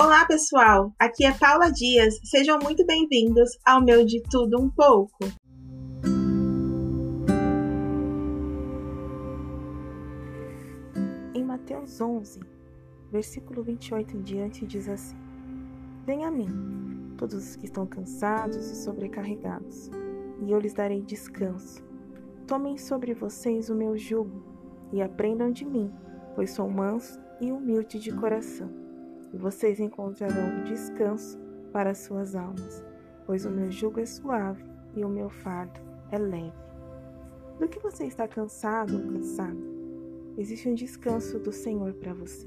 Olá, pessoal! Aqui é Paula Dias. Sejam muito bem-vindos ao meu De Tudo Um Pouco. Em Mateus 11, versículo 28 em diante, diz assim: Venha a mim, todos os que estão cansados e sobrecarregados, e eu lhes darei descanso. Tomem sobre vocês o meu jugo e aprendam de mim, pois sou manso e humilde de coração. E vocês encontrarão descanso para suas almas, pois o meu jugo é suave e o meu fardo é leve. Do que você está cansado ou cansada? Existe um descanso do Senhor para você.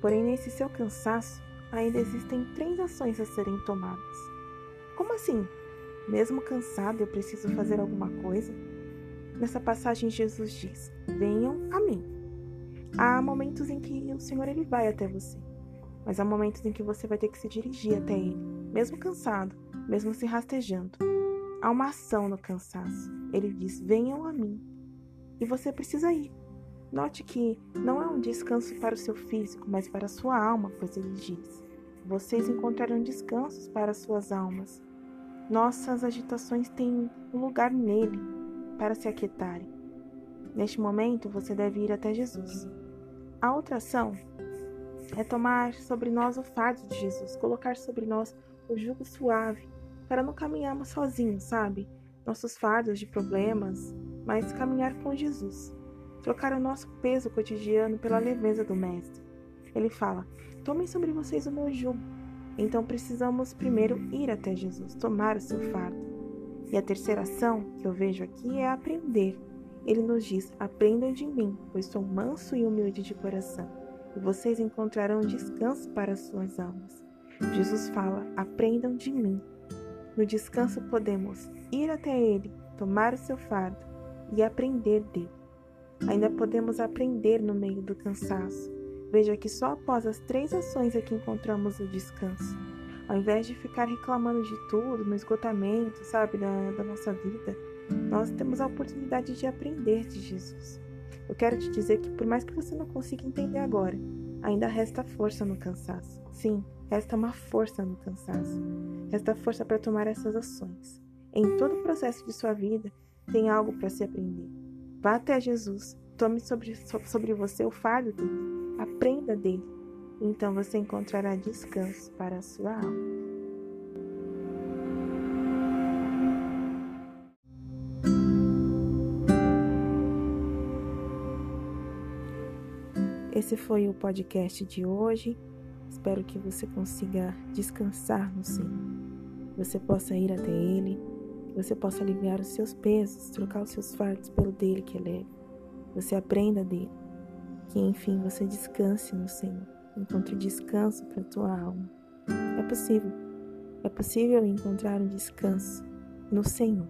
Porém, nesse seu cansaço, ainda existem três ações a serem tomadas. Como assim? Mesmo cansado, eu preciso fazer alguma coisa? Nessa passagem, Jesus diz: Venham a mim. Há momentos em que o Senhor ele vai até você, mas há momentos em que você vai ter que se dirigir até Ele, mesmo cansado, mesmo se rastejando. Há uma ação no cansaço. Ele diz: Venham a mim. E você precisa ir. Note que não é um descanso para o seu físico, mas para a sua alma, pois ele diz: Vocês encontrarão descansos para as suas almas. Nossas agitações têm um lugar nele, para se aquietarem. Neste momento, você deve ir até Jesus. A outra ação é tomar sobre nós o fardo de Jesus, colocar sobre nós o jugo suave, para não caminharmos sozinhos, sabe? Nossos fardos de problemas, mas caminhar com Jesus. Trocar o nosso peso cotidiano pela leveza do Mestre. Ele fala: Tomem sobre vocês o meu jugo. Então precisamos primeiro ir até Jesus, tomar o seu fardo. E a terceira ação que eu vejo aqui é aprender. Ele nos diz: Aprendam de mim, pois sou manso e humilde de coração, e vocês encontrarão descanso para as suas almas. Jesus fala: Aprendam de mim. No descanso podemos ir até Ele, tomar o seu fardo e aprender dele. Ainda podemos aprender no meio do cansaço. Veja que só após as três ações é que encontramos o descanso. Ao invés de ficar reclamando de tudo, no esgotamento, sabe, da, da nossa vida, nós temos a oportunidade de aprender de Jesus. Eu quero te dizer que, por mais que você não consiga entender agora, ainda resta força no cansaço. Sim, resta uma força no cansaço. Resta força para tomar essas ações. Em todo o processo de sua vida, tem algo para se aprender. Vá até Jesus, tome sobre, sobre você o fardo dele, aprenda dele então você encontrará descanso para a sua alma. Esse foi o podcast de hoje. Espero que você consiga descansar no Senhor. Você possa ir até Ele, você possa aliviar os seus pesos, trocar os seus fardos pelo dele que é leve. Você aprenda dele. Que enfim você descanse no Senhor encontre descanso para a tua alma. É possível. É possível encontrar um descanso no Senhor.